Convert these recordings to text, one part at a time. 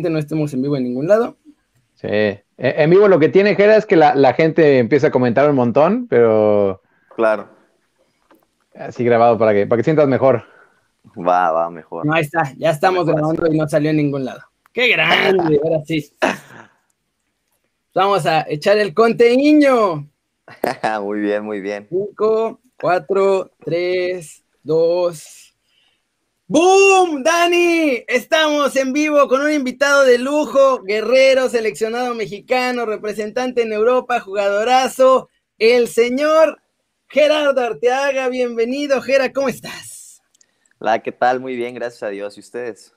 no estemos en vivo en ningún lado. Sí. E, en vivo lo que tiene Jera es que la, gente empieza a comentar un montón, pero. Claro. Así grabado para que, para que sientas mejor. Va, va, mejor. No, ahí está, ya estamos grabando y no salió en ningún lado. ¡Qué grande! Ahora sí. Vamos a echar el conteño. muy bien, muy bien. 5, 4, 3, 2. ¡Boom! Dani, estamos en vivo con un invitado de lujo, guerrero, seleccionado mexicano, representante en Europa, jugadorazo, el señor Gerardo Arteaga. Bienvenido, Gera, ¿cómo estás? Hola, ¿qué tal? Muy bien, gracias a Dios. ¿Y ustedes?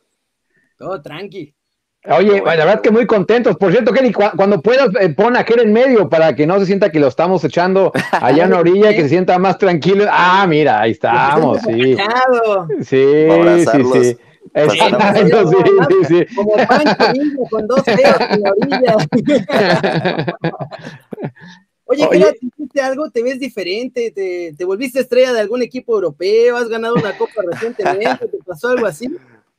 Todo tranqui. Oye, la verdad que muy contentos. Por cierto, Kenny, cuando puedas, eh, pon a Ger en medio para que no se sienta que lo estamos echando allá en la orilla, que se sienta más tranquilo. Ah, mira, ahí estamos, sí. Sí, sí, sí. Exacto, sí, sí, sí. Como Pancho con dos dedos en la orilla. Oye, Oye. ¿te hiciste algo? ¿Te ves diferente? ¿Te, ¿Te volviste estrella de algún equipo europeo? ¿Has ganado una copa recientemente? ¿Te pasó algo así?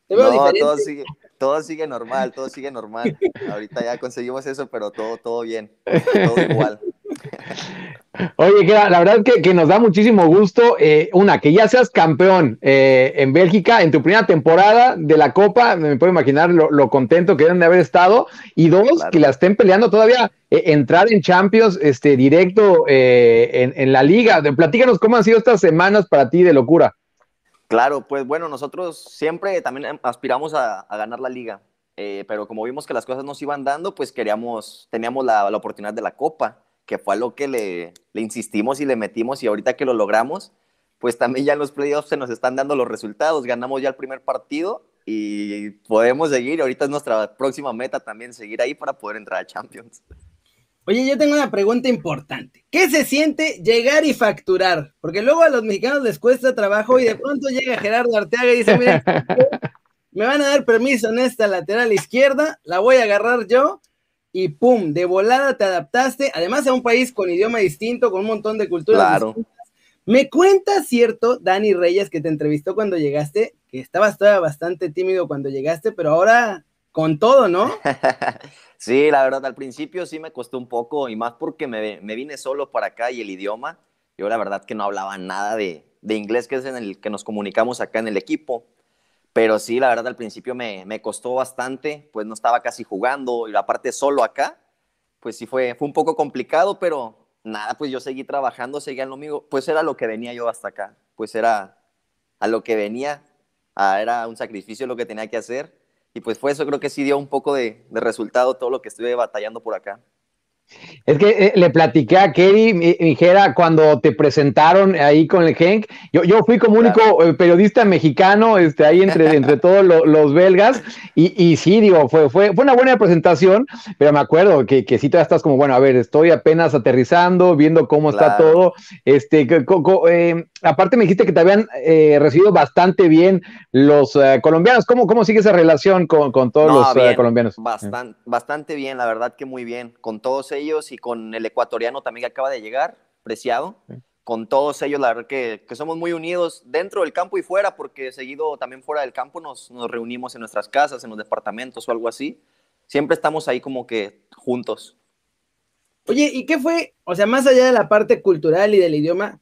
Te veo no, diferente. Todo sigue, todo sigue normal, todo sigue normal. Ahorita ya conseguimos eso, pero todo, todo bien, todo igual. Oye, la verdad que, que nos da muchísimo gusto, eh, una, que ya seas campeón eh, en Bélgica en tu primera temporada de la Copa, me puedo imaginar lo, contento que deben de haber estado, y dos, que la estén peleando todavía, eh, entrar en Champions este, directo en, en, la liga. Platícanos cómo han sido estas semanas para ti de locura. Claro, pues bueno, nosotros siempre también aspiramos a, ganar la liga, eh, pero como vimos que las cosas nos iban dando, pues queríamos, teníamos la, oportunidad de la copa, que fue a lo que le, insistimos y le metimos y ahorita que lo logramos, pues también ya en los playoffs se nos están dando los resultados, ganamos ya el primer partido y podemos seguir, ahorita es nuestra próxima meta también seguir ahí para poder entrar a Champions. Oye, yo tengo una pregunta importante. ¿Qué se siente llegar y facturar? Porque luego a los mexicanos les cuesta trabajo y de pronto llega Gerardo Arteaga y dice, mira, me van a dar permiso en esta lateral izquierda, la voy a agarrar yo y pum, de volada te adaptaste, además a un país con idioma distinto, con un montón de culturas claro. distintas. Me cuenta, cierto, Dani Reyes, que te entrevistó cuando llegaste, que estabas todavía bastante tímido cuando llegaste, pero ahora con todo, ¿no? Sí, la verdad, al principio sí me costó un poco y más porque me, vine solo para acá y el idioma. Yo la verdad que no hablaba nada de, inglés, que es en el que nos comunicamos acá en el equipo. Pero sí, la verdad, al principio me, costó bastante, pues no estaba casi jugando y la parte solo acá, pues sí fue, fue un poco complicado, pero nada, pues yo seguí trabajando, seguía en lo mío, pues era lo que venía yo hasta acá, pues era a lo que venía, era un sacrificio lo que tenía que hacer y pues fue eso, creo que sí dio un poco de, resultado todo lo que estuve batallando por acá. Es que eh, le platiqué a Kerry, mi, dijera, cuando te presentaron ahí con el Genk, yo, yo fui como único eh, periodista mexicano, este, ahí entre, entre todos los belgas, y, y, sí, digo, fue, fue, fue una buena presentación, pero me acuerdo que, que sí todavía estás como, bueno, a ver, estoy apenas aterrizando, viendo cómo está todo, este, eh, aparte me dijiste que te habían recibido bastante bien los colombianos, ¿Cómo, ¿cómo sigue esa relación con, con todos los colombianos? Bastante, bastante bien, la verdad que muy bien, con todos ellos y con el ecuatoriano también que acaba de llegar, Preciado. Con todos ellos, la verdad que, que, somos muy unidos dentro del campo y fuera, porque seguido también fuera del campo nos, nos reunimos en nuestras casas, en los departamentos o algo así. Siempre estamos ahí como que juntos. Oye, ¿y qué fue, o sea, más allá de la parte cultural y del idioma,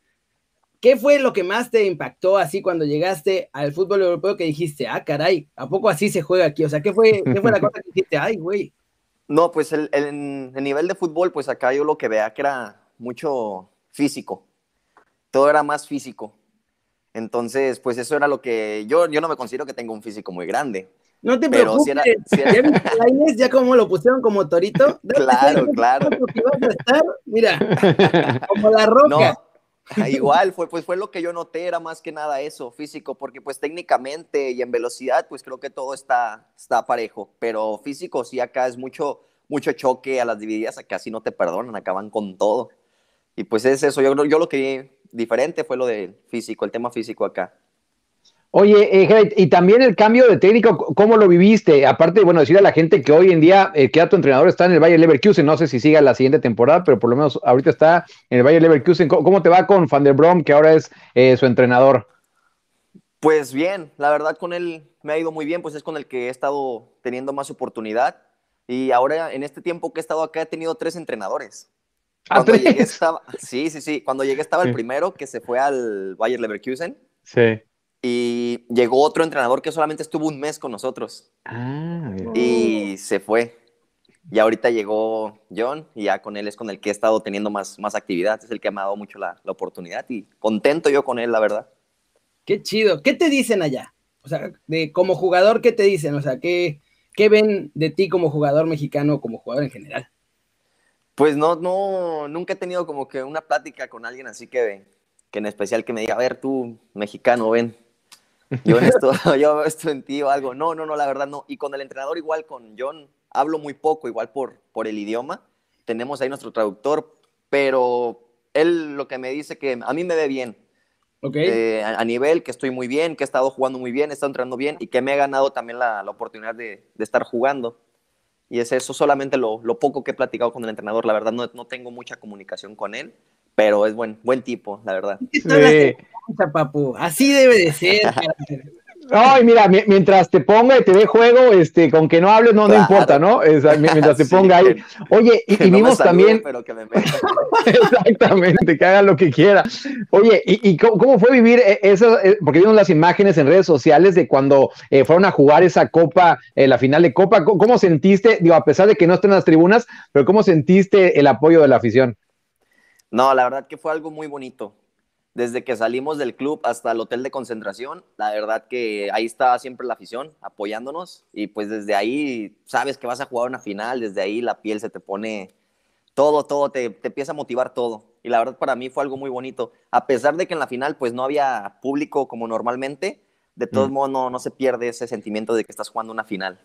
¿Qué fue lo que más te impactó así cuando llegaste al fútbol europeo que dijiste, ah, caray, ¿a poco así se juega aquí? O sea, ¿qué fue, qué fue la cosa que dijiste, ay, güey? No, pues el, nivel de fútbol, pues acá yo lo que veía que era mucho físico. Todo era más físico. Entonces, pues eso era lo que yo, yo no me considero que tenga un físico muy grande. No te preocupes, si era, ¿Ya, como lo pusieron como torito. Claro, claro. mira, como la roca. Igual, fue, pues fue lo que yo noté, era más que nada eso, físico, porque pues técnicamente y en velocidad, pues creo que todo está, está parejo, pero físico sí acá es mucho, mucho choque a las divididas, acá sí no te perdonan, acaban con todo. Y pues es eso, yo, yo lo que vi diferente fue lo del físico, el tema físico acá. Oye, eh, y también el cambio de técnico, ¿cómo lo viviste? Aparte, bueno, decir a la gente que hoy en día eh, que tu entrenador está en el Bayern Leverkusen, no sé si siga la siguiente temporada, pero por lo menos ahorita está en el Bayern Leverkusen. ¿Cómo, te va con Van der Brom, que ahora es eh, su entrenador? Pues bien, la verdad con él me ha ido muy bien, pues es con el que he estado teniendo más oportunidad. Y ahora, en este tiempo que he estado acá, he tenido tres entrenadores. ¿Ah, Cuando tres? llegué estaba, sí, sí, sí. Cuando llegué estaba el primero que se fue al Bayer Leverkusen Sí. Y llegó otro entrenador que solamente estuvo un mes con nosotros Ah, y se fue. Y ahorita llegó John y ya con él es con el que he estado teniendo más, más actividad. Es el que me ha dado mucho la, la oportunidad y contento yo con él, la verdad. Qué chido. ¿Qué te dicen allá? O sea, de como jugador, ¿qué te dicen? O sea, ¿qué, qué ven de ti como jugador mexicano o como jugador en general? Pues no, no, nunca he tenido como que una plática con alguien así que, que en especial que me diga, a ver, tú, mexicano, ven, yo en esto, yo esto en ti o algo. No, no, no, la verdad no. Y con el entrenador igual, con John, hablo muy poco, igual por, por el idioma. Tenemos ahí nuestro traductor, pero él lo que me dice que a mí me ve bien. ¿Ok? eh, a, a nivel que estoy muy bien, que he estado jugando muy bien, he estado entrenando bien y que me he ganado también la, la oportunidad de, de estar jugando. Y es eso solamente lo, lo poco que he platicado con el entrenador. La verdad, no, no tengo mucha comunicación con él, pero es buen, buen tipo, la verdad. Así debe de ser. Ay, mira, mi- mientras te ponga y te dé juego, este, con que no hables, no, no importa, ¿no? Mi- mientras te Sí, ponga ahí. Oye, y, que y no me vimos salude, también, Pero que me meta. exactamente, que haga lo que quiera. Oye, ¿y, y cómo, cómo fue vivir eh, eso? eh, Porque vimos las imágenes en redes sociales de cuando eh, fueron a jugar esa copa, eh, la final de copa. ¿Cómo, cómo sentiste, digo, a pesar de que no estén en las tribunas, pero cómo sentiste el apoyo de la afición? No, la verdad que fue algo muy bonito. Desde que salimos del club hasta el hotel de concentración, la verdad que ahí estaba siempre la afición apoyándonos y pues desde ahí sabes que vas a jugar una final, desde ahí la piel se te pone todo, todo, te, te empieza a motivar todo. Y la verdad para mí fue algo muy bonito. A pesar de que en la final pues no había público como normalmente, de todos Mm. modos no, no se pierde ese sentimiento de que estás jugando una final.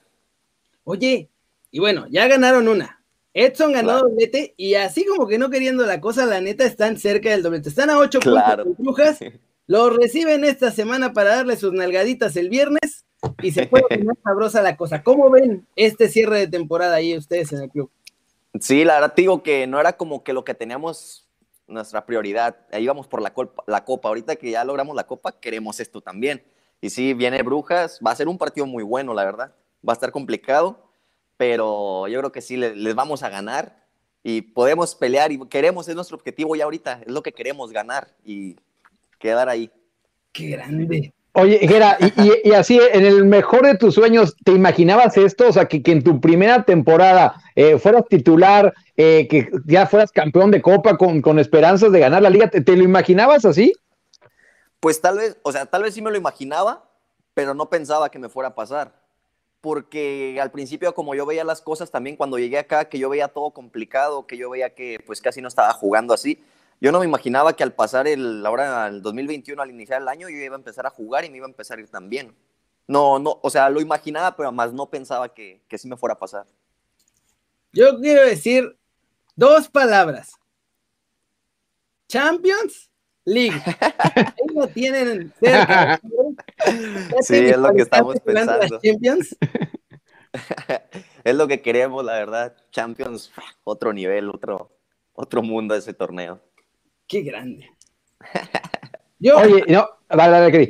Oye, y bueno, ya ganaron una. Edson ganó Claro. doblete y así como que no queriendo la cosa, la neta están cerca del doblete. Están a ocho Claro. puntos con Brujas. Los reciben esta semana para darle sus nalgaditas el viernes y se puede poner sabrosa la cosa. ¿Cómo ven este cierre de temporada ahí ustedes en el club? Sí, la verdad te digo que no era como que lo que teníamos nuestra prioridad. Ahí íbamos por la, colpa- la copa. Ahorita que ya logramos la copa, queremos esto también. Y sí, viene Brujas. Va a ser un partido muy bueno, la verdad. Va a estar complicado, pero yo creo que sí le- les vamos a ganar y podemos pelear y queremos, es nuestro objetivo ya ahorita. Es lo que queremos ganar y quedar ahí. Qué grande. Oye, Gera, y, y- y así, en el mejor de tus sueños, ¿te imaginabas esto? O sea, que, que en tu primera temporada eh, fueras titular, eh, que ya fueras campeón de Copa con, con esperanzas de ganar la liga, ¿te, te lo imaginabas así? Pues tal vez, o sea, tal vez sí me lo imaginaba, pero no pensaba que me fuera a pasar. Porque al principio, como yo veía las cosas también cuando llegué acá, que yo veía todo complicado, que yo veía que pues casi no estaba jugando así, yo no me imaginaba que al pasar el, ahora el 2021, al iniciar el año, yo iba a empezar a jugar y me iba a empezar a ir tan bien. No, no, o sea, lo imaginaba, pero más no pensaba que, que sí me fuera a pasar. Yo quiero decir dos palabras. Champions League. Ahí lo tienen cerca. Sí, es lo que estamos pensando. Champions. es lo que queremos, la verdad. Champions, otro nivel, otro, otro mundo ese torneo. Qué grande. Yo, Oye, no, dale, dale, Cris.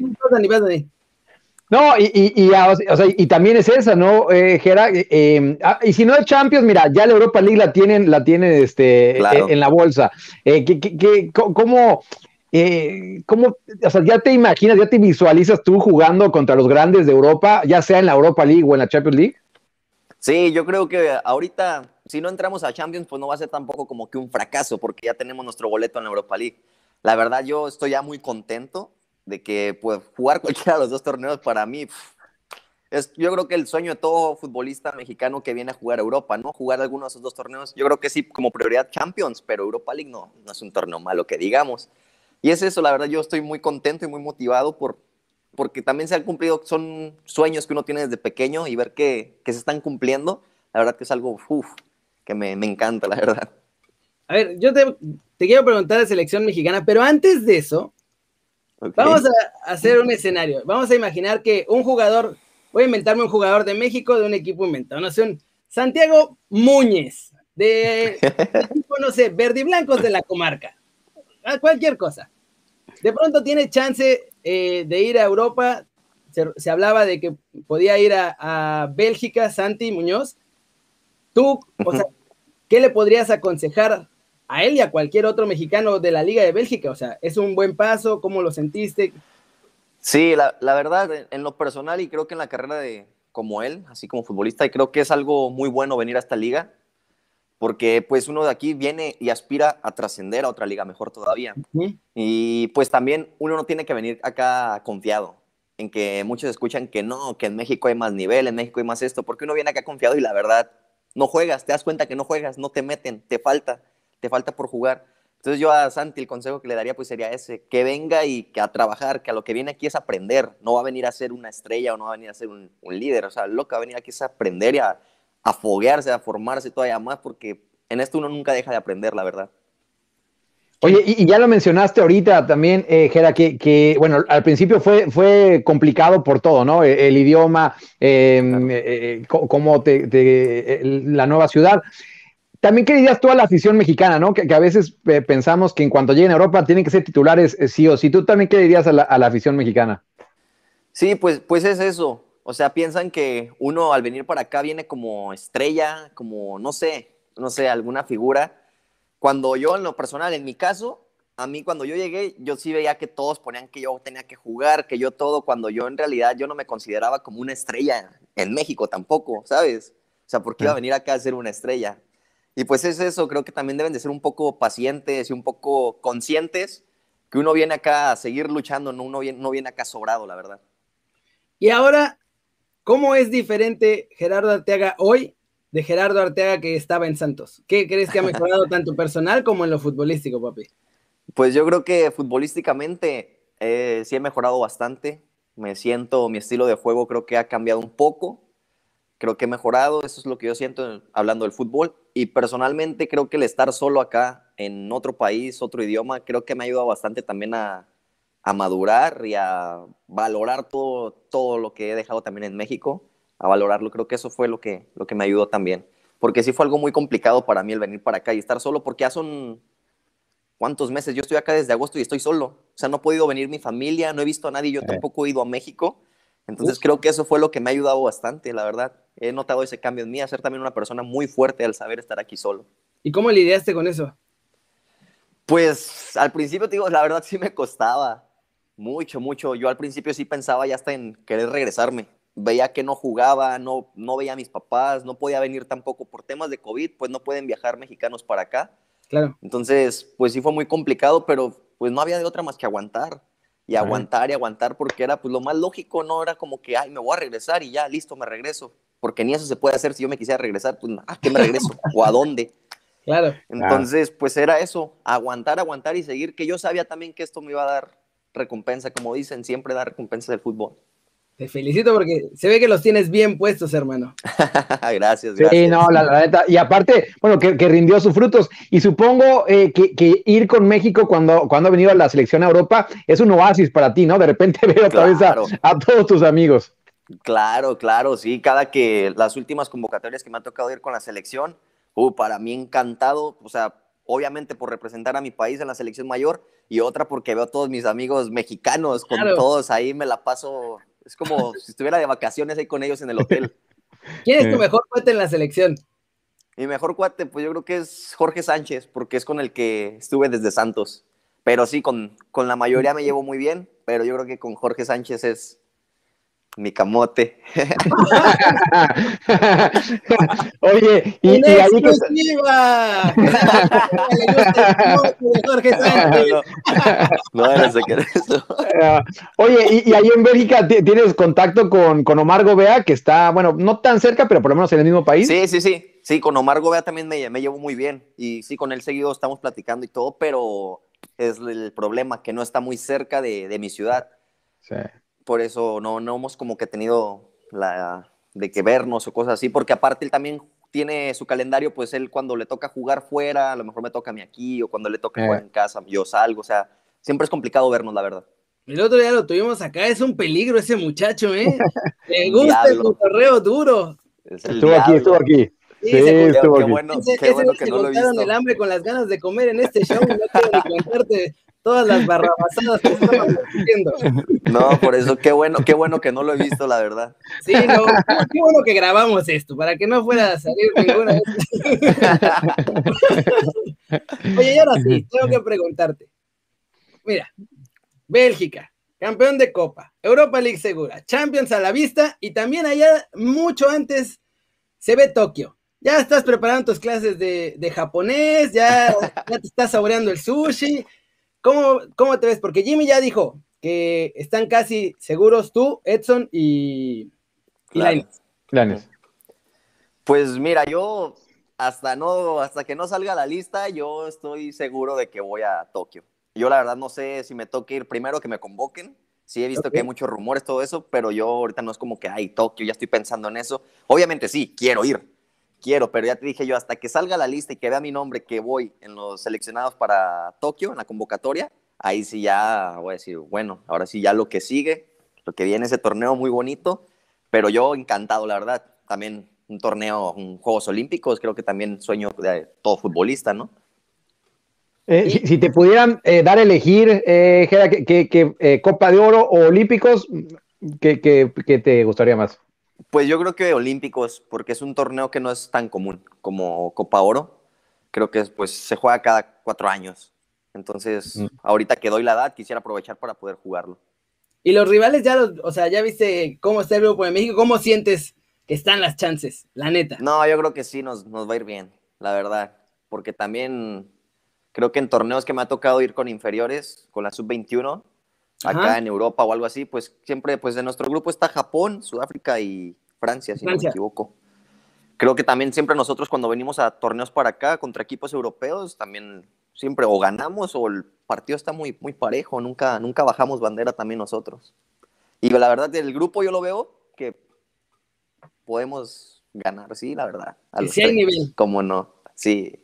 No, y, y, y, ah, o sea, y también es esa, ¿no, eh, Gera? Eh, eh, ah, y si no es Champions, mira, ya la Europa League la tienen, la tienen este, Claro. eh, en la bolsa. Eh, ¿qué- qué- ¿Cómo, eh, cómo, o sea, ya te imaginas, ya te visualizas tú jugando contra los grandes de Europa, ya sea en la Europa League o en la Champions League? Sí, yo creo que ahorita, si no entramos a Champions, pues no va a ser tampoco como que un fracaso, porque ya tenemos nuestro boleto en la Europa League. La verdad, yo estoy ya muy contento de que pues, jugar cualquiera de los dos torneos para mí pf, es, yo creo que el sueño de todo futbolista mexicano que viene a jugar a Europa, ¿no? Jugar alguno de esos dos torneos. Yo creo que sí, como prioridad Champions, pero Europa League no, no es un torneo malo que digamos. Y es eso, la verdad, yo estoy muy contento y muy motivado por, porque también se han cumplido, son sueños que uno tiene desde pequeño y ver que, que se están cumpliendo, la verdad que es algo uf, que me, me encanta, la verdad. A ver, yo te, te quiero preguntar de selección mexicana, pero antes de eso, vamos a hacer un escenario. Vamos a imaginar que un jugador, voy a inventarme un jugador de México de un equipo inventado, no sé, un Santiago Muñez, de no sé, verde y blancos de la comarca, a cualquier cosa. De pronto tiene chance eh, de ir a Europa, se, hablaba de que podía ir a, Bélgica, Santi Muñoz. Tú, o sea, ¿qué le podrías aconsejar a él y a cualquier otro mexicano de la Liga de Bélgica? O sea, ¿es un buen paso? ¿Cómo lo sentiste? Sí, la, la verdad, en lo personal y creo que en la carrera de como él, así como futbolista, y creo que es algo muy bueno venir a esta liga porque pues uno de aquí viene y aspira a trascender a otra liga mejor todavía. Y pues también uno no tiene que venir acá confiado en que muchos escuchan que no, que en México hay más nivel, en México hay más esto, porque uno viene acá confiado y la verdad no juegas, te das cuenta que no juegas, no te meten, te falta, te falta por jugar. Entonces yo a Santi el consejo que le daría pues sería ese, que venga y que a trabajar, que a lo que viene aquí es aprender, no va a venir a ser una estrella o no va a venir a ser un, un líder, o sea, lo que va a venir aquí es aprender y a, a foguearse, a formarse todavía más, porque en esto uno nunca deja de aprender, la verdad. Oye, y, ya lo mencionaste ahorita también, eh, Gera, que, bueno, al principio fue, fue complicado por todo, ¿no? E, el, idioma, em, eh, eh, como te, la nueva ciudad. También, ¿qué dirías tú a la afición mexicana, ¿no? Que, a veces pensamos que en cuanto lleguen a Europa tienen que ser titulares sí o sí. ¿Tú también qué dirías a la, a la afición mexicana? Sí, pues, pues es eso. O sea, piensan que uno al venir para acá viene como estrella, como, no sé, no sé, alguna figura. Cuando yo, en lo personal, en mi caso, a mí cuando yo llegué, yo sí veía que todos ponían que yo tenía que jugar, que yo todo, cuando yo en realidad yo no me consideraba como una estrella en México tampoco, ¿sabes? O sea, porque iba a venir acá a ser una estrella. Y pues es eso, creo que también deben de ser un poco pacientes y un poco conscientes que uno viene acá a seguir luchando, no uno viene, no viene acá sobrado, la verdad. Y ahora ¿Cómo es diferente Gerardo Arteaga hoy de Gerardo Arteaga que estaba en Santos? ¿Qué crees que ha mejorado tanto personal como en lo futbolístico, papi? Pues yo creo que futbolísticamente eh, sí he mejorado bastante. Me siento, mi estilo de juego creo que ha cambiado un poco. Creo que he mejorado, eso es lo que yo siento hablando del fútbol. Y personalmente creo que el estar solo acá en otro país, otro idioma, creo que me ha ayudado bastante también a, a madurar y a valorar todo, todo lo que he dejado también en México, a valorarlo. Creo que eso fue lo que, lo que me ayudó también. Porque sí fue algo muy complicado para mí el venir para acá y estar solo, porque ya son cuántos meses. Yo estoy acá desde agosto y estoy solo. O sea, no ha podido venir mi familia, no he visto a nadie, yo tampoco he ido a México. Entonces creo que eso fue lo que me ha ayudado bastante, la verdad. He notado ese cambio en mí, a ser también una persona muy fuerte al saber estar aquí solo. ¿Y cómo lidiaste con eso? Pues al principio, digo, la verdad sí me costaba. Mucho, mucho. Yo al principio sí pensaba ya hasta en querer regresarme. Veía que no jugaba, no, no veía a mis papás, no podía venir tampoco por temas de COVID, pues no pueden viajar mexicanos para acá. Claro. Entonces, pues sí fue muy complicado, pero pues no había de otra más que aguantar. Y aguantar y aguantar porque era pues lo más lógico, no era como que, ay, me voy a regresar y ya, listo, me regreso. Porque ni eso se puede hacer si yo me quisiera regresar, pues, ¿a qué me regreso? ¿O a dónde? Claro. Entonces, pues era eso, aguantar, aguantar y seguir, que yo sabía también que esto me iba a dar recompensa, como dicen, siempre da recompensa del fútbol. Te felicito porque se ve que los tienes bien puestos, hermano. gracias, gracias. Sí, no, la, neta. Y aparte, bueno, que, rindió sus frutos. Y supongo eh, que, ir con México cuando, cuando ha venido a la selección a Europa es un oasis para ti, ¿no? De repente veo otra vez a, todos tus amigos. Claro, claro, sí. Cada que las últimas convocatorias que me ha tocado ir con la selección, uh, para mí encantado. O sea, obviamente por representar a mi país en la selección mayor y otra porque veo a todos mis amigos mexicanos, con todos ahí me la paso, es como si estuviera de vacaciones ahí con ellos en el hotel. ¿Quién es tu mejor cuate en la selección? Mi mejor cuate, pues yo creo que es Jorge Sánchez, porque es con el que estuve desde Santos. Pero sí, con, con la mayoría me llevo muy bien, pero yo creo que con Jorge Sánchez es, mi camote. Oye, y, y ahí que... no, no, no sé qué eso. Oye, y, ahí en Bélgica tienes contacto con, con Omar Gobea, que está, bueno, no tan cerca, pero por lo menos en el mismo país. Sí, sí, sí. Sí, con Omar Gobea también me, me llevo muy bien. Y sí, con él seguido estamos platicando y todo, pero es el problema que no está muy cerca de, de mi ciudad. Sí por eso no, no hemos como que tenido la de que vernos o cosas así, porque aparte él también tiene su calendario, pues él cuando le toca jugar fuera, a lo mejor me toca a mí aquí, o cuando le toca jugar eh. en casa, yo salgo, o sea, siempre es complicado vernos, la verdad. El otro día lo tuvimos acá, es un peligro ese muchacho, ¿eh? Le gusta el correo duro. Estuvo aquí, estuvo aquí. Sí, estuvo qué, aquí. bueno, qué bueno que no lo he visto. el hambre con las ganas de comer en este show, no quiero ni contarte todas las barrabasadas que estamos haciendo. No, por eso, qué bueno, qué bueno que no lo he visto, la verdad. Sí, no, qué bueno que grabamos esto, para que no fuera a salir ninguna vez. Oye, y ahora sí, tengo que preguntarte. Mira, Bélgica, campeón de Copa, Europa League segura, Champions a la vista y también allá mucho antes se ve Tokio. Ya estás preparando tus clases de, japonés, ya, ya, te estás saboreando el sushi. ¿Cómo, ¿Cómo te ves? Porque Jimmy ya dijo que están casi seguros tú, Edson y, y Pues mira, yo hasta no, hasta que no salga la lista, yo estoy seguro de que voy a Tokio. Yo la verdad no sé si me toque ir primero que me convoquen. Sí he visto que hay muchos rumores, todo eso, pero yo ahorita no es como que, ay, Tokio, ya estoy pensando en eso. Obviamente sí, quiero ir, quiero, pero ya te dije yo, hasta que salga la lista y que vea mi nombre que voy en los seleccionados para Tokio, en la convocatoria, ahí sí ya voy a decir, bueno, ahora sí ya lo que sigue, lo que viene ese torneo muy bonito, pero yo encantado, la verdad, también un torneo, un Juegos Olímpicos, creo que también sueño de todo futbolista, ¿no? Eh, si, te pudieran eh, dar a elegir, eh, que, eh, Copa de Oro o Olímpicos, ¿qué, ¿qué, te gustaría más? Pues yo creo que Olímpicos, porque es un torneo que no es tan común como Copa Oro. Creo que pues, se juega cada cuatro años. Entonces, mm. ahorita que doy la edad, quisiera aprovechar para poder jugarlo. Y los rivales ya, los, o sea, ya viste cómo está el grupo de México, ¿cómo sientes que están las chances, la neta? No, yo creo que sí nos, nos va a ir bien, la verdad, porque también creo que en torneos que me ha tocado ir con inferiores, con la sub-21, acá en Europa o algo así, pues siempre, pues de nuestro grupo está Japón, Sudáfrica y Francia, si no me equivoco. Creo que también siempre nosotros cuando venimos a torneos para acá contra equipos europeos, también siempre o ganamos o el partido está muy, muy parejo, nunca, nunca bajamos bandera también nosotros. Y la verdad, del grupo yo lo veo que podemos ganar, sí, la verdad. A sí hay nivel. Cómo no, sí.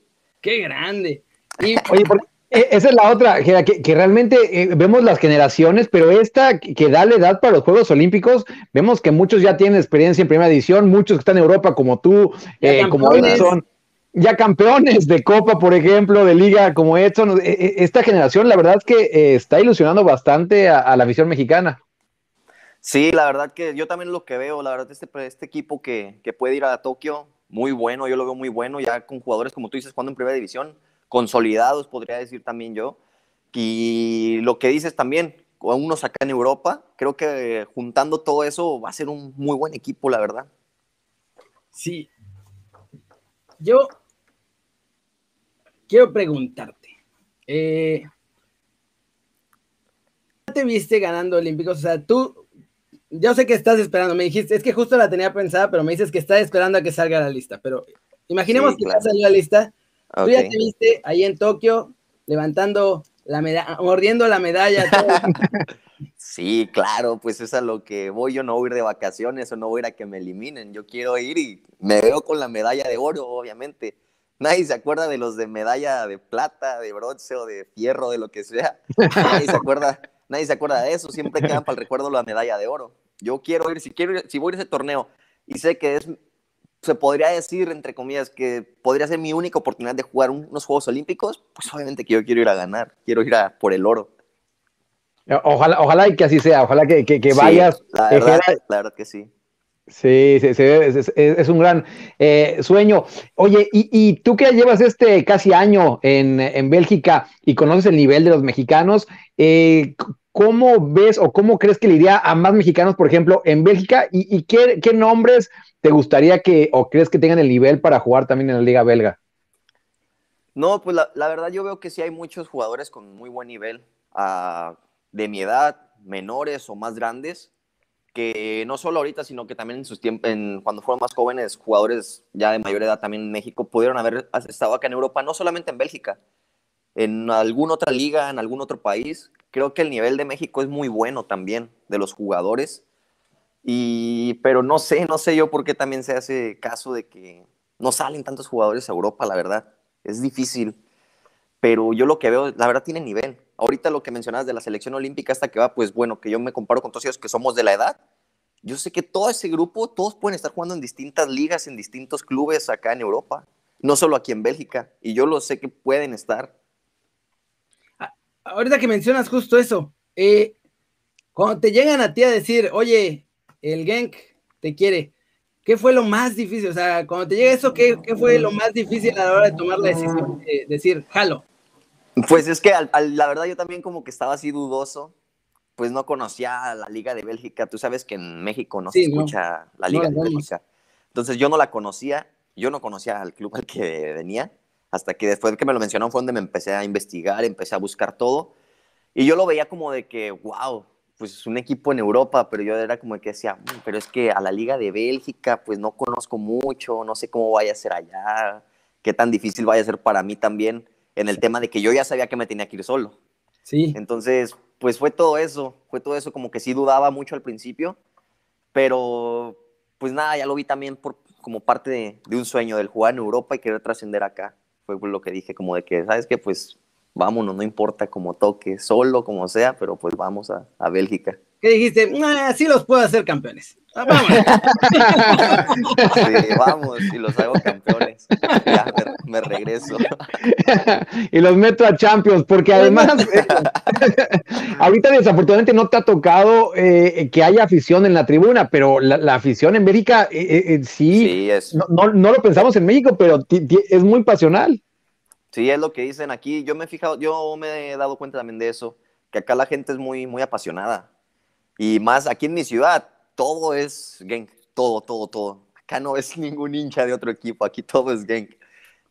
Qué grande. Y, Oye, e, esa es la otra, que, que realmente eh, vemos las generaciones, pero esta que da la edad para los Juegos Olímpicos, vemos que muchos ya tienen experiencia en primera edición, muchos que están en Europa como tú, eh, como Edson, ya campeones de Copa, por ejemplo, de Liga como Edson. E, e, esta generación, la verdad es que eh, está ilusionando bastante a, la visión mexicana. Sí, la verdad que yo también lo que veo, la verdad, este, este equipo que, que puede ir a Tokio, muy bueno, yo lo veo muy bueno, ya con jugadores como tú dices, jugando en primera división consolidados, podría decir también yo. Y lo que dices también, unos acá en Europa, creo que juntando todo eso va a ser un muy buen equipo, la verdad. Sí. Yo quiero preguntarte. Eh, te viste ganando Olímpicos? O sea, tú, yo sé que estás esperando, me dijiste, es que justo la tenía pensada, pero me dices que estás esperando a que salga la lista, pero imaginemos que ya salió la lista Tú ya te viste ahí en Tokio levantando la medalla, mordiendo la medalla. sí, claro, pues es a lo que voy. Yo no voy a ir de vacaciones o no voy a ir a que me eliminen. Yo quiero ir y me veo con la medalla de oro, obviamente. Nadie se acuerda de los de medalla de plata, de bronce o de fierro, de lo que sea. Nadie se acuerda, nadie se acuerda de eso. Siempre quedan para el recuerdo la medalla de oro. Yo quiero ir, si quiero si voy a ese torneo y sé que es se podría decir, entre comillas, que podría ser mi única oportunidad de jugar unos Juegos Olímpicos, pues obviamente que yo quiero ir a ganar, quiero ir a por el oro. Ojalá, ojalá y que así sea, ojalá que, que, vayas. La verdad, que sí. Sí, sí, sí es, un gran eh, sueño. Oye, y, tú que llevas este casi año en, en, Bélgica y conoces el nivel de los mexicanos, eh, ¿cómo ves o cómo crees que le iría a más mexicanos, por ejemplo, en Bélgica? ¿Y, qué, nombres te gustaría que o crees que tengan el nivel para jugar también en la liga belga? No, pues la, verdad yo veo que sí hay muchos jugadores con muy buen nivel, ah, de mi edad, menores o más grandes, que no solo ahorita, sino que también en sus tiempos, cuando fueron más jóvenes, jugadores ya de mayor edad también en México, pudieron haber estado acá en Europa, no solamente en Bélgica, en alguna otra liga, en algún otro país. Creo que el nivel de México es muy bueno también, de los jugadores. Y, pero no sé, no sé yo por qué también se hace caso de que no salen tantos jugadores a Europa, la verdad. Es difícil. Pero yo lo que veo, la verdad, tiene nivel. Ahorita lo que mencionabas de la selección olímpica hasta que va, pues bueno, que yo me comparo con todos ellos que somos de la edad. Yo sé que todo ese grupo, todos pueden estar jugando en distintas ligas, en distintos clubes acá en Europa, no solo aquí en Bélgica. Y yo lo sé que pueden estar. Ahorita que mencionas justo eso, eh, cuando te llegan a ti a decir, oye, el Genk te quiere, ¿qué fue lo más difícil? O sea, cuando te llega eso, ¿qué, fue lo más difícil a la hora de tomar la decisión de decir, jalo? Pues es que la verdad yo también como que estaba así dudoso, pues no conocía la Liga de Bélgica, tú sabes que en México no se escucha la Liga de Bélgica, entonces yo no la conocía, yo no conocía al club al que venía, hasta que después de que me lo mencionaron fue donde me empecé a investigar, empecé a buscar todo, y yo lo veía como de que, wow, pues es un equipo en Europa, pero yo era como que decía, mm, pero es que a la Liga de Bélgica, pues no conozco mucho, no sé cómo vaya a ser allá, qué tan difícil vaya a ser para mí también en el tema de que yo ya sabía que me tenía que ir solo. Sí. Entonces, pues fue todo eso, fue todo eso, como que sí dudaba mucho al principio, pero pues nada, ya lo vi también por, como parte de, de un sueño del jugar en Europa y querer trascender acá. Fue lo que dije, como de que, ¿sabes qué? Pues vámonos, no importa cómo toque, solo, como sea, pero pues vamos a, a Bélgica. ¿Qué dijiste? Sí los puedo hacer campeones. Ah, vamos. sí, vamos, y los hago campeones. Ya me, regreso. y los meto a Champions, porque además, eh, ahorita desafortunadamente no te ha tocado eh, que haya afición en la tribuna, pero la, afición en Bélgica eh, sí, no, no, lo pensamos en México, pero es muy pasional. Sí, es lo que dicen aquí. Yo me he fijado, yo me he dado cuenta también de eso, que acá la gente es muy, muy apasionada. Y más aquí en mi ciudad, todo es gang, todo, todo, todo. Acá no es ningún hincha de otro equipo, aquí todo es gang.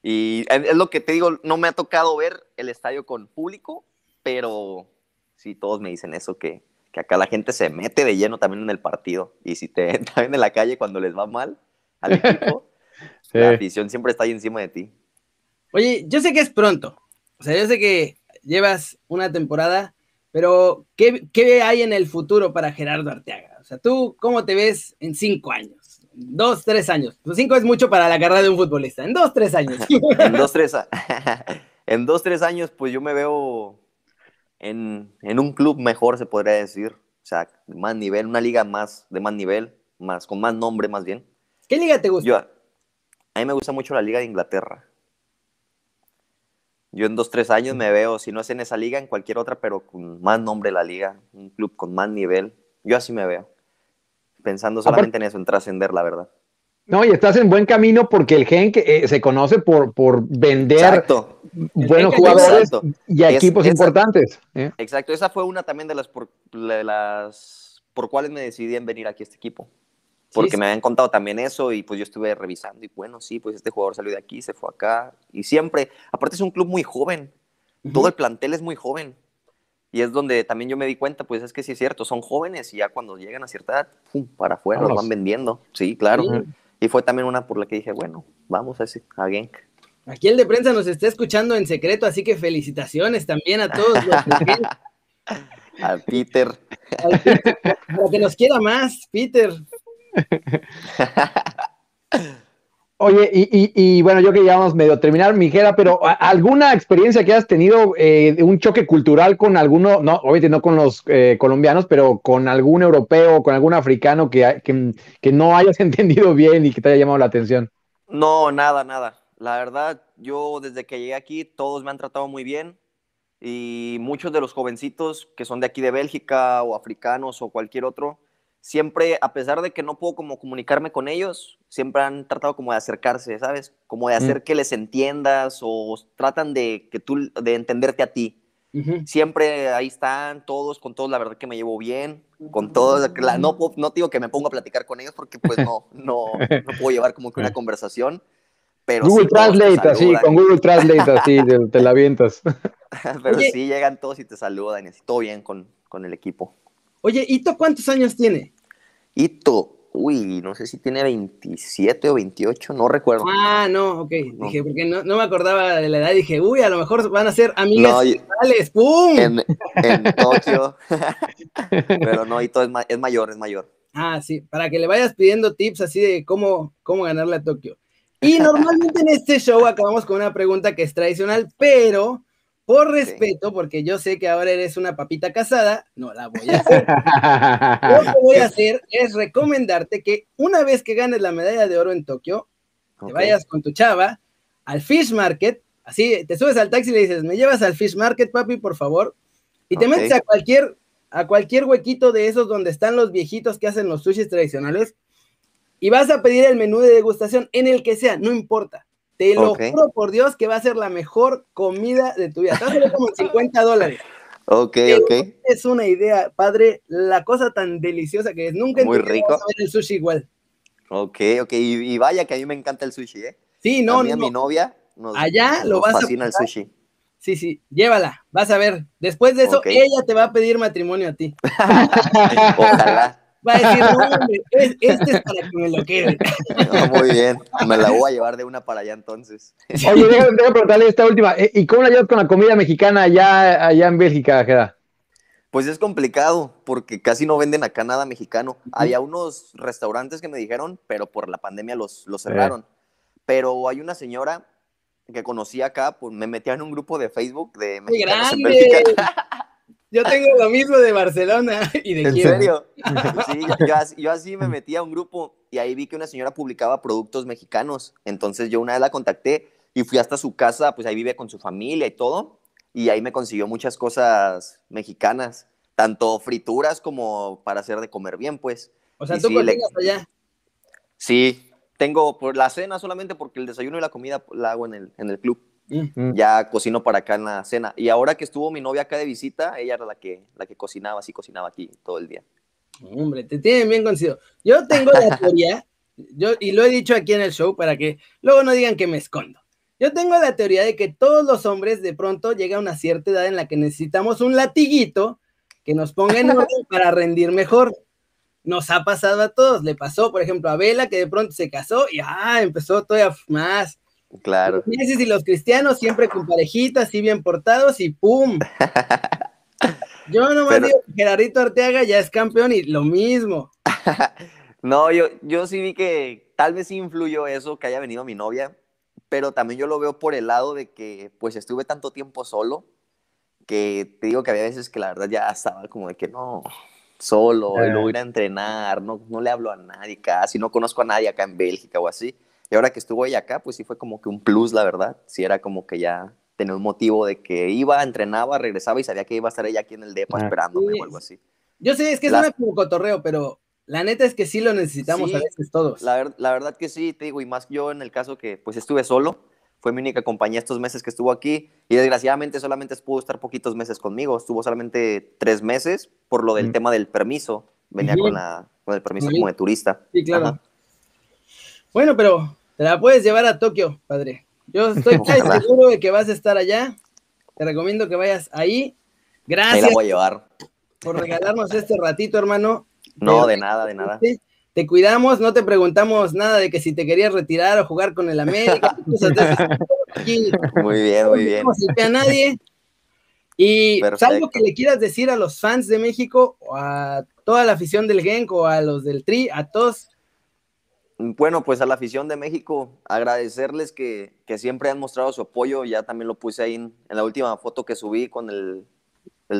Y es lo que te digo, no me ha tocado ver el estadio con público, pero sí, todos me dicen eso, que, que acá la gente se mete de lleno también en el partido. Y si te ven en la calle cuando les va mal al equipo, la afición siempre está ahí encima de ti. Oye, yo sé que es pronto. O sea, yo sé que llevas una temporada, pero ¿qué, hay en el futuro para Gerardo Arteaga? O sea, ¿tú cómo te ves en cinco años? Dos, tres años. Cinco es mucho para la carrera de un futbolista. En dos, tres años. en dos, tres, en dos, tres años, pues yo me veo en, un club mejor, se podría decir. O sea, de más nivel, una liga más, de más nivel, más, con más nombre más bien. ¿Qué liga te gusta? a mí me gusta mucho la liga de Inglaterra. Yo en dos, tres años me veo, si no es en esa liga, en cualquier otra, pero con más nombre la liga, un club con más nivel. Yo así me veo. Pensando solamente en eso, en trascender, la verdad. No, y estás en buen camino porque el Genk eh, se conoce por, por vender buenos jugadores y equipos importantes. ¿eh? Exacto, esa fue una también de las por, de las por cuales me decidí en venir aquí a este equipo. Porque me habían contado también eso y pues yo estuve revisando y bueno, sí, pues este jugador salió de aquí, se fue acá. Y siempre, aparte es un club muy joven, todo el plantel es muy joven y es donde también yo me di cuenta, pues es que sí es cierto, son jóvenes y ya cuando llegan a cierta edad, pum, para afuera, los van vendiendo, sí, claro. Y fue también una por la que dije, bueno, vamos a, ese, a Genk. Aquí el de prensa nos está escuchando en secreto, así que felicitaciones también a todos los A Peter. Para que nos quiera más, Peter. Oye, y, bueno, yo que ya vamos medio a terminar, Mijera, pero ¿alguna experiencia que has tenido eh, un choque cultural con alguno, no, obviamente no con los eh, colombianos, pero con algún europeo, con algún africano que, que, no hayas entendido bien y que te haya llamado la atención? No, nada, nada. La verdad, yo desde que llegué aquí, todos me han tratado muy bien y muchos de los jovencitos que son de aquí de Bélgica o africanos o cualquier otro, siempre, a pesar de que no puedo como comunicarme con ellos, siempre han tratado como de acercarse, ¿sabes? Como de hacer mm. que les entiendas o tratan de que tú, de entenderte a ti. Siempre ahí están todos, con todos la verdad que me llevo bien, con todos, no, no digo que me pongo a platicar con ellos porque pues no, no, no puedo llevar como que una conversación, pero Google Translate, así, con Google Translate, así, te, la avientas. pero sí llegan todos y te saludan y así, todo bien con, con el equipo. Oye, ¿Ito cuántos años tiene? Ito, uy, no sé si tiene 27 o 28, no recuerdo. Ah, no, ok. Dije, porque no, me acordaba de la edad. Dije, uy, a lo mejor van a ser amigas no, ¡Pum! En, Tokio. Pero no, Ito es, es, mayor, es mayor. Ah, sí, para que le vayas pidiendo tips así de cómo, cómo ganarle a Tokio. Y normalmente en este show acabamos con una pregunta que es tradicional, pero por respeto, porque yo sé que ahora eres una papita casada, no la voy a hacer. Lo que voy a hacer es recomendarte que una vez que ganes la medalla de oro en Tokio, te vayas con tu chava al Fish Market, así te subes al taxi y le dices, me llevas al Fish Market, papi, por favor, Y te metes a cualquier, a cualquier huequito de esos donde están los viejitos que hacen los sushis tradicionales y vas a pedir el menú de degustación en el que sea, no importa. Te lo juro por Dios que va a ser la mejor comida de tu vida. Te va a como 50 dólares. Ok, ok. Es una idea, padre, la cosa tan deliciosa que es. Nunca Muy rico. el sushi igual. Ok, ok. Y, vaya que a mí me encanta el sushi, ¿eh? Sí, no, a mí, A mi novia Allá lo vas fascina el sushi. Sí, sí, llévala, vas a ver. Después de eso, ella te va a pedir matrimonio a ti. Ojalá. Va a decir, no, hombre, este es para que me lo quede. muy bien, me la voy a llevar de una para allá entonces. Oye, déjame, preguntarle esta última. Eh, ¿Y cómo la llevas con la comida mexicana allá, allá en Bélgica, Jeda? Pues es complicado, porque casi no venden acá nada mexicano. Había unos restaurantes que me dijeron, pero por la pandemia los, los cerraron. Pero hay una señora que conocí acá, pues me metía en un grupo de Facebook de mexicanos en Bélgica. Yo tengo lo mismo de Barcelona y de ¿En serio? Sí, yo, así me metí a un grupo y ahí vi que una señora publicaba productos mexicanos. Entonces yo una vez la contacté y fui hasta su casa, pues ahí vive con su familia y todo. Y ahí me consiguió muchas cosas mexicanas, tanto frituras como para hacer de comer bien, pues. O sea, tú sí, allá. Sí, tengo por la cena solamente porque el desayuno y la comida la hago en el, en el club. Mm. Ya cocino para acá en la cena. Y ahora que estuvo mi novia acá de visita, ella era la que, la que cocinaba, así cocinaba aquí todo el día. Hombre, te tienen bien conocido. Yo tengo la teoría, yo, y lo he dicho aquí en el show para que luego no digan que me escondo. Yo tengo la teoría de que todos los hombres de pronto llega a una cierta edad en la que necesitamos un latiguito que nos ponga en orden para rendir mejor. Nos ha pasado a todos. Le pasó, por ejemplo, a Vela, que de pronto se casó y ah, empezó todavía más. Claro. Los y los cristianos siempre con parejitas, así bien portados y ¡pum! Yo no me digo que Gerardito Arteaga ya es campeón y lo mismo. no, yo, yo sí vi que tal vez influyó eso, que haya venido mi novia, pero también yo lo veo por el lado de que pues estuve tanto tiempo solo, que te digo que había veces que la verdad ya estaba como de que no, solo, y luego ir a entrenar, no, no le hablo a nadie casi, no conozco a nadie acá en Bélgica o así. Y ahora que estuvo ella acá, pues sí fue como que un plus, la verdad. Sí era como que ya tenía un motivo de que iba, entrenaba, regresaba y sabía que iba a estar ella aquí en el DEPA ah, esperándome o algo así. Yo sé, es que es una como cotorreo, pero la neta es que sí lo necesitamos a veces todos. La, la, verdad que sí, te digo, y más yo en el caso que pues estuve solo, fue mi única compañía estos meses que estuvo aquí y desgraciadamente solamente pudo estar poquitos meses conmigo, estuvo solamente tres meses por lo del mm. tema del permiso, venía con, la, con el permiso como de turista. Sí, claro. Bueno, pero te la puedes llevar a Tokio, padre. Yo estoy seguro de que vas a estar allá. Te recomiendo que vayas ahí. Gracias. la voy a llevar. Por regalarnos este ratito, hermano. No, de nada, de nada. Te cuidamos, no te preguntamos nada de que si te querías retirar o jugar con el América. muy bien, muy bien. No a nadie. Y algo que le quieras decir a los fans de México, o a toda la afición del Genk, o a los del Tri, a todos, bueno, pues a la afición de México, agradecerles que, siempre han mostrado su apoyo. Ya también lo puse ahí en, la última foto que subí con el,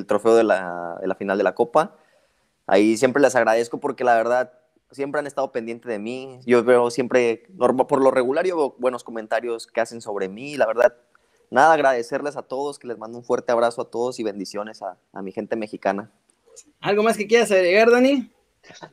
trofeo de la, final de la Copa. Ahí siempre les agradezco porque la verdad siempre han estado pendientes de mí. Yo veo siempre, por lo regular, yo veo buenos comentarios que hacen sobre mí. La verdad, nada, agradecerles a todos, que les mando un fuerte abrazo a todos y bendiciones a, a mi gente mexicana. ¿Algo más que quieras agregar, Dani?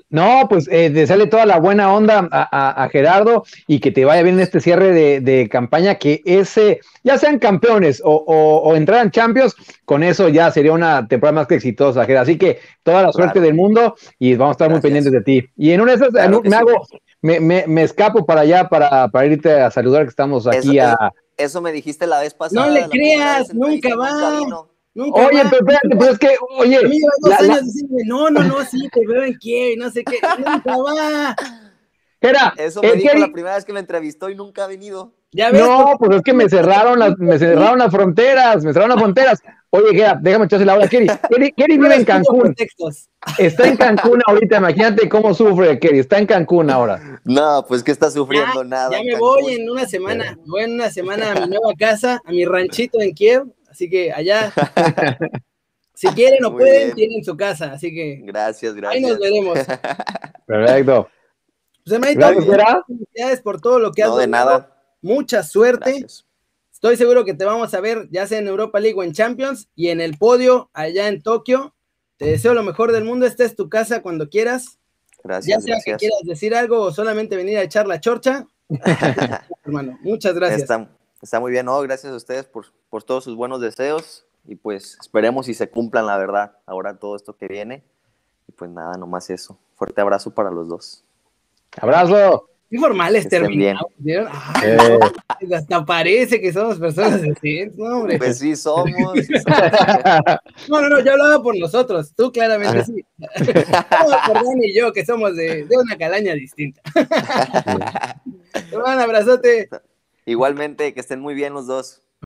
No, pues eh, sale toda la buena onda a, Gerardo y que te vaya bien en este cierre de, campaña, que ese, ya sean campeones o, o, entraran champions, con eso ya sería una temporada más que exitosa, Gerardo. Así que toda la suerte del mundo y vamos a estar muy pendientes de ti. Y en una de esas, me hago, me, me, escapo para allá para, para irte a saludar que estamos aquí a... Eso, me dijiste la vez pasada. No le creas, nunca va oye, pero espérate, pues es que, oye. dos años no, no, no, sí, te veo en qué, no sé qué, nunca va. Era, Eso me dijo la primera vez que me entrevistó y nunca ha venido. ¿Ya ves? No, pues es que me cerraron las, me cerraron las fronteras, me cerraron las fronteras. Oye, Gera, déjame echarse la hora. Kerry, Kerry, Kerry vive en Cancún. Está en Cancún ahorita, imagínate cómo sufre Kerry, está en Cancún ahora. No, pues que está sufriendo nada. Ya me voy en una semana, voy en una semana a mi nueva casa, a mi ranchito en Kiev, Así que allá, si quieren o pueden, tienen su casa. Así que. Gracias, gracias. Ahí nos veremos. Perfecto. Pues, gracias por todo lo que has no, de nada. Mucha suerte. Estoy seguro que te vamos a ver ya sea en Europa League o en Champions y en el podio allá en Tokio. Te deseo lo mejor del mundo. Esta es tu casa cuando quieras. Gracias. Ya sea que quieras decir algo o solamente venir a echar la chorcha. hermano, muchas gracias. Está, está, muy bien, ¿no? Gracias a ustedes por, por todos sus buenos deseos y pues esperemos y se cumplan la verdad ahora todo esto que viene. Y pues nada, nomás eso. Fuerte abrazo para los dos. Abrazo. Qué formales terminamos. Eh. hasta parece que somos personas decentes, no, hombre. Pues sí somos, No, no, no, yo hablaba por nosotros, tú claramente sí. por Dani y yo, que somos de, de una calaña distinta. Un abrazote. Igualmente, que estén muy bien los dos.